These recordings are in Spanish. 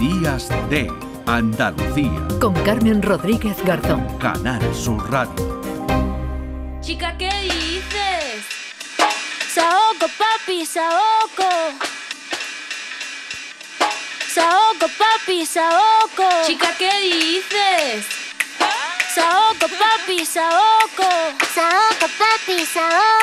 Días de Andalucía. Con Carmen Rodríguez Garzón. Canal Sur Radio. Chica, ¿qué dices? Saoco, papi, saoco. Saoco, papi, saoco. Chica, ¿qué dices? Saoco, papi, saoco. Saoco, papi, saoco.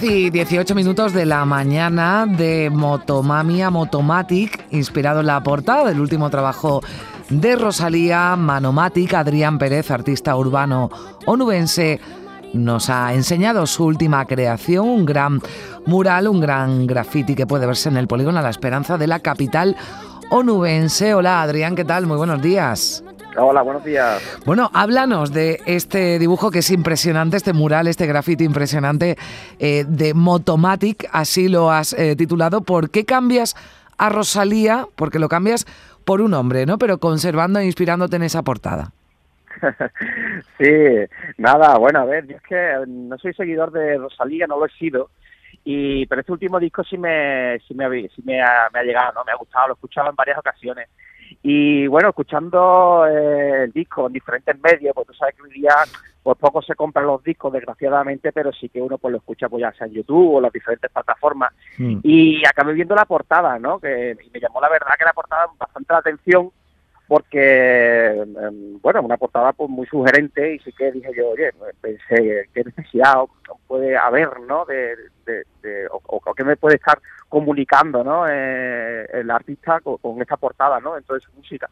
10 y 18 minutos de la mañana de Motomamia Motomatic, inspirado en la portada del último trabajo de Rosalía Manomatic. Adrián Pérez, artista urbano onubense, nos ha enseñado su última creación, un gran mural, un gran graffiti que puede verse en el polígono a la esperanza de la capital onubense. Hola Adrián, ¿qué tal? Muy buenos días. Hola, buenos días. Bueno, háblanos de este dibujo que es impresionante, este mural, este grafiti impresionante eh, de Motomatic, así lo has eh, titulado. ¿Por qué cambias a Rosalía? Porque lo cambias por un hombre, ¿no? Pero conservando e inspirándote en esa portada. sí, nada, bueno, a ver, yo es que no soy seguidor de Rosalía, no lo he sido, y pero este último disco sí me sí me, ha- sí me, ha, me ha llegado, ¿no? Me ha gustado, lo he escuchado en varias ocasiones. Y bueno, escuchando eh, el disco en diferentes medios, pues tú sabes que hoy día pues poco se compran los discos, desgraciadamente, pero sí que uno pues lo escucha pues ya sea en YouTube o las diferentes plataformas. Mm. Y acabé viendo la portada, ¿no? Que me llamó la verdad que la portada bastante la atención porque, em, bueno, una portada pues muy sugerente y sí que dije yo, oye, pues, pensé, qué necesidad puede haber, ¿no? De, de- de- o, o qué me puede estar comunicando, ¿no? Eh, el artista con, con esta portada, ¿no? Dentro de su música.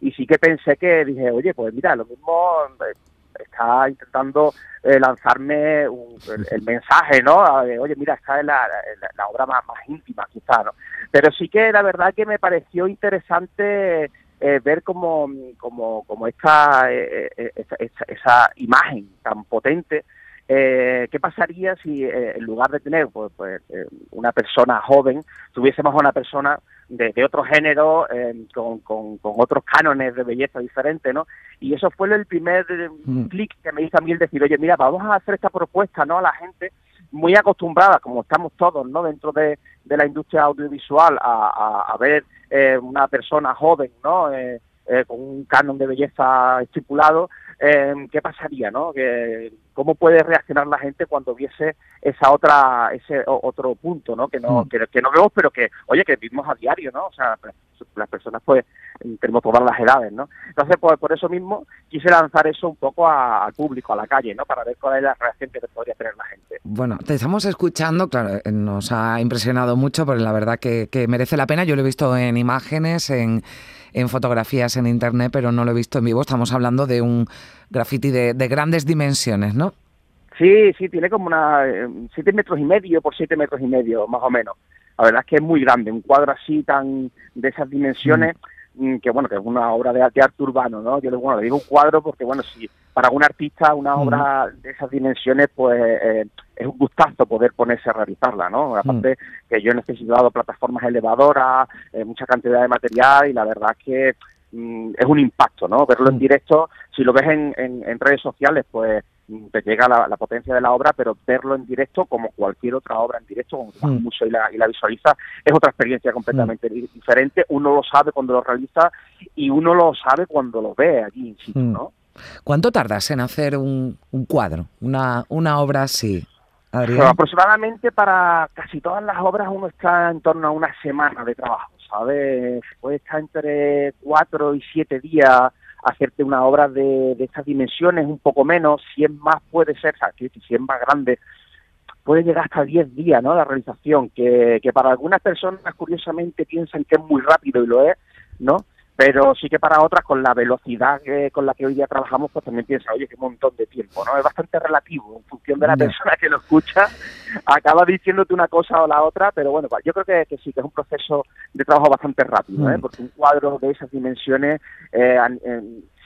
Y sí que pensé que dije, oye, pues mira, lo mismo eh, está intentando eh, lanzarme un- el, el mensaje, ¿no? De, oye, mira, esta es la, la- la obra más, más íntima, quizá, ¿no? Pero sí que la verdad que me pareció interesante eh, ver como, como, como esta, eh, eh, esa, esa- esa imagen tan potente, eh, ¿qué pasaría si eh, en lugar de tener pues, pues, eh, una persona joven, tuviésemos a una persona de, de otro género, eh, con, con, con otros cánones de belleza diferentes, ¿no? Y eso fue el primer eh, Mm. clic que me hizo a mí el decir, oye, mira, vamos a hacer esta propuesta, ¿no? A la gente muy acostumbrada, como estamos todos, ¿no? Dentro de, de la industria audiovisual, a, a, ver eh, una persona joven, ¿no? Eh, eh, con un canon de belleza estipulado, eh, ¿qué pasaría, no? Que, ¿Cómo puede reaccionar la gente cuando viese esa otra, ese otro punto, ¿no? Que no, Mm. que, que no vemos, pero que, oye, que vivimos a diario, ¿no? O sea, pues, las personas, pues, tenemos todas las edades, ¿no? Entonces, pues, por eso mismo quise lanzar eso un poco a- al público, a la calle, ¿no? Para ver cuál es la reacción que podría tener la gente. Bueno, te estamos escuchando, claro, eh, nos ha impresionado mucho, pero la verdad que, que merece la pena. Yo lo he visto en imágenes, en, en fotografías en internet, pero no lo he visto en vivo. Estamos hablando de un graffiti de, de grandes dimensiones, ¿no? Sí, sí, tiene como una eh, siete metros y medio por siete metros y medio, más o menos. La verdad es que es muy grande, un cuadro así tan de esas dimensiones, mm, que bueno, que es una obra de, de arte urbano, ¿no? Yo bueno, le digo un cuadro porque, bueno, si para un artista una Mm. obra de esas dimensiones, pues eh, es un gustazo poder ponerse a realizarla, ¿no? Aparte que yo he necesitado plataformas elevadoras, eh, mucha cantidad de material y la verdad es que mm, es un impacto, ¿no? Verlo en Mm. directo, si lo ves en, en, en redes sociales, pues mm, te llega la, la potencia de la obra, pero verlo en directo, como cualquier otra obra en directo, como vas Mm. museo y la, y la visualizas, es otra experiencia completamente di- diferente. Uno lo sabe cuando lo realiza y uno lo sabe cuando lo ve allí in situ, Mm. ¿no? ¿Cuánto tardas en hacer un, un cuadro, una, una obra así, Pero aproximadamente para casi todas las obras uno está en torno a una semana de trabajo, ¿sabes? Puede estar entre cuatro y siete días hacerte una obra de, de estas dimensiones, un poco menos, si es más puede ser, o sea, si es más grande, puede llegar hasta 10 días, ¿no? La realización, que, que para algunas personas curiosamente piensan que es muy rápido y lo es, ¿no? Pero sí que para otras, con la velocidad que- con la que hoy día trabajamos, pues también piensan, oye, qué montón de tiempo, ¿no? Es bastante relativo en función de la persona que lo escucha, acaba diciéndote una cosa o la otra, pero bueno, yo creo que, que sí, que es un proceso de trabajo bastante rápido, ¿eh? Mm. Porque un cuadro de esas dimensiones, eh,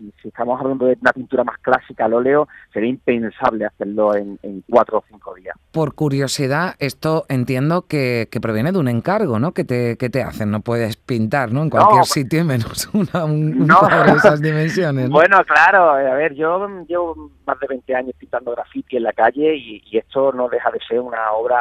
si, si estamos hablando de una pintura más clásica al óleo, sería impensable hacerlo en, en cuatro o cinco días. Por curiosidad, esto entiendo que, que proviene de un encargo, ¿no? Que te, que te hacen, no puedes pintar, ¿no? En cualquier No, sitio menos una, un, No. de esas dimensiones. ¿no? Bueno, claro, eh, a ver, yo llevo más de 20 años pintando graffiti en la calle y, y esto no deja de ser una obra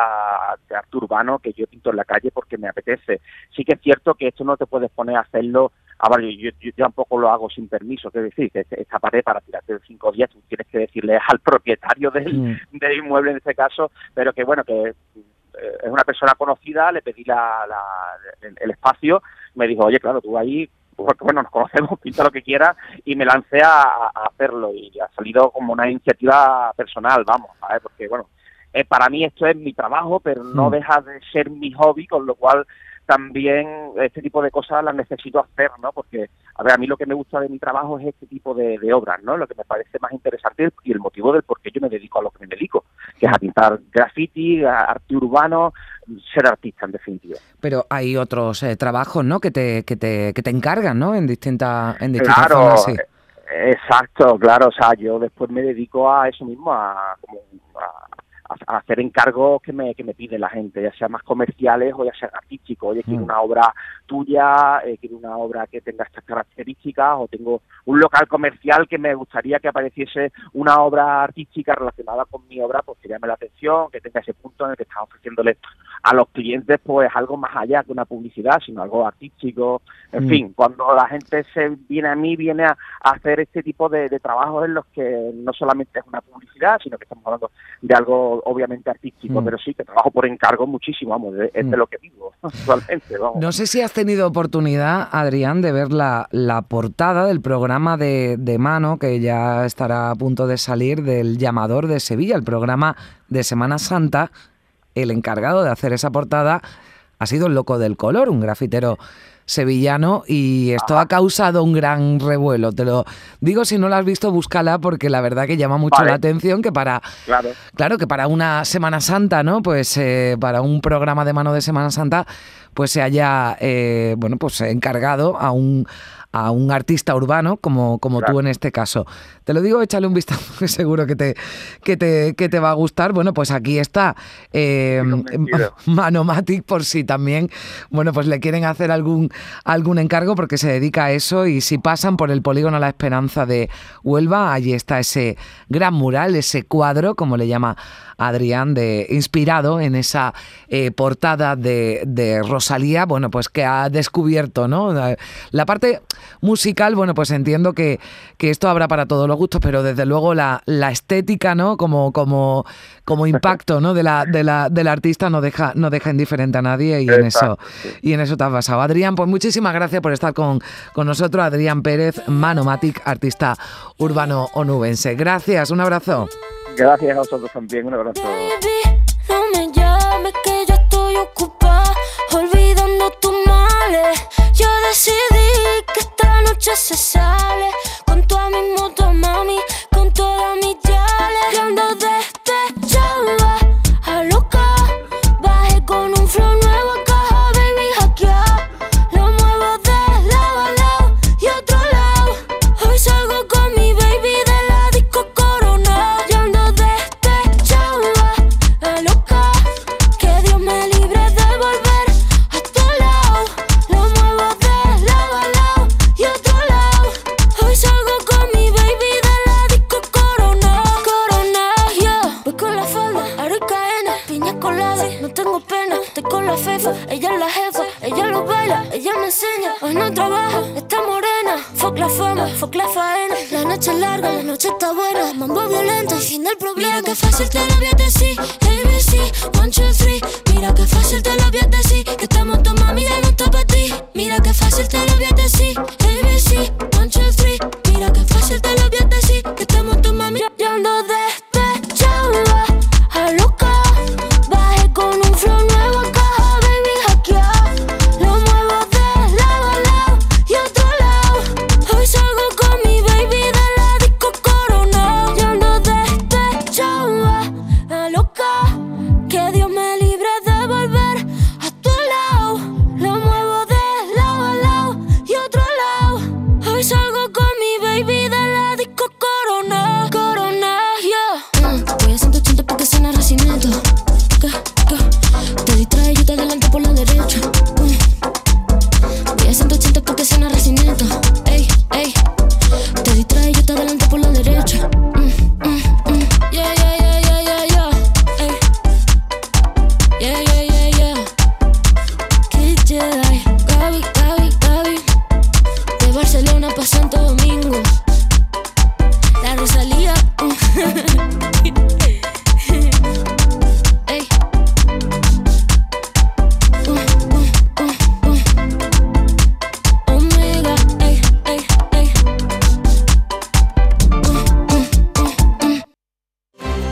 de arte urbano que yo pinto en la calle porque me apetece. Sí que es cierto que esto no te puedes poner a hacerlo, ah, vale, yo, yo, yo tampoco lo hago sin permiso, es decir, que esta pared para tirarte en cinco días tú tienes que decirle al propietario del, Mm. del inmueble en este caso, pero que bueno, que eh, es una persona conocida, le pedí la, la- el, el espacio, me dijo, oye, claro, tú ahí, porque bueno, nos conocemos, pinta lo que quieras, y me lancé a, a hacerlo, y ha salido como una iniciativa personal, vamos, ¿sabes? Porque bueno, eh, para mí esto es mi trabajo, pero no Mm. deja de ser mi hobby, con lo cual también este tipo de cosas las necesito hacer, ¿no? Porque, a ver, a mí lo que me gusta de mi trabajo es este tipo de, de obras, ¿no? Lo que me parece más interesante y el motivo del por qué yo me dedico a lo que me dedico, que es a pintar graffiti, a arte urbano, ser artista, en definitiva. Pero hay otros eh, trabajos, ¿no? Que te, que te, que te encargan, ¿no? En distintas en distintas Claro, sí. eh, exacto, claro, o sea, yo después me dedico a eso mismo, a, como a, hacer encargos que me, que me pide la gente, ya sea más comerciales o ya sea artísticos. Oye, quiero Mm. una obra tuya, eh, quiero una obra que tenga estas características, o tengo un local comercial que me gustaría que apareciese una obra artística relacionada con mi obra, pues que llame la atención, que tenga ese punto en el que estás ofreciéndole a los clientes pues algo más allá que una publicidad, sino algo artístico. En Mm. fin, cuando la gente se viene a mí, viene a, a hacer este tipo de, de trabajos en los que no solamente es una publicidad, sino que estamos hablando de algo obviamente artístico, Mm. pero sí que trabajo por encargo muchísimo, vamos, de- es de Mm. lo que vivo actualmente, vamos. No sé si has tenido oportunidad, Adrián, de ver la, la portada del programa de, de mano que ya estará a punto de salir del Llamador de Sevilla, el programa de Semana Santa. El encargado de hacer esa portada ha sido el Loco del Color, un grafitero sevillano, y esto ha causado un gran revuelo. Te lo digo, si no la has visto, búscala, porque la verdad que llama mucho Vale. la atención que para Claro. Claro que para una Semana Santa, ¿no? Pues eh, para un programa de mano de Semana Santa, pues se haya, eh, bueno, pues encargado a un a un artista urbano como, como tú en este caso. Te lo digo, échale un vistazo, que seguro que te, que te, que te va a gustar. Bueno, pues aquí está eh. Manomatic por si también, bueno, pues le quieren hacer algún, algún encargo porque se dedica a eso y si pasan por el polígono La Esperanza de Huelva, allí está ese gran mural, ese cuadro, como le llama Adrián, de, inspirado en esa eh, portada de, de Rosalía, bueno, pues que ha descubierto, ¿no? La, parte musical, bueno, pues entiendo que, que esto habrá para todos los gustos, pero desde luego la, la estética, ¿no? Como, como, como impacto, ¿no? De la, de la, del artista no deja, no deja indiferente a nadie y en eso, y en eso te has basado. Adrián, pues muchísimas gracias por estar con, con nosotros. Adrián Pérez, Manomatic, artista urbano onubense. Gracias, un abrazo. Gracias a vosotros también, un abrazo. Esta noche se La noche es larga, la noche está buena. Mambo violento y fin del problema. Mira que fácil te lo voy a. ABC, one, two, three. Mira que fácil te lo voy a. Que estamos tu mami no está para ti. Mira que fácil te lo voy.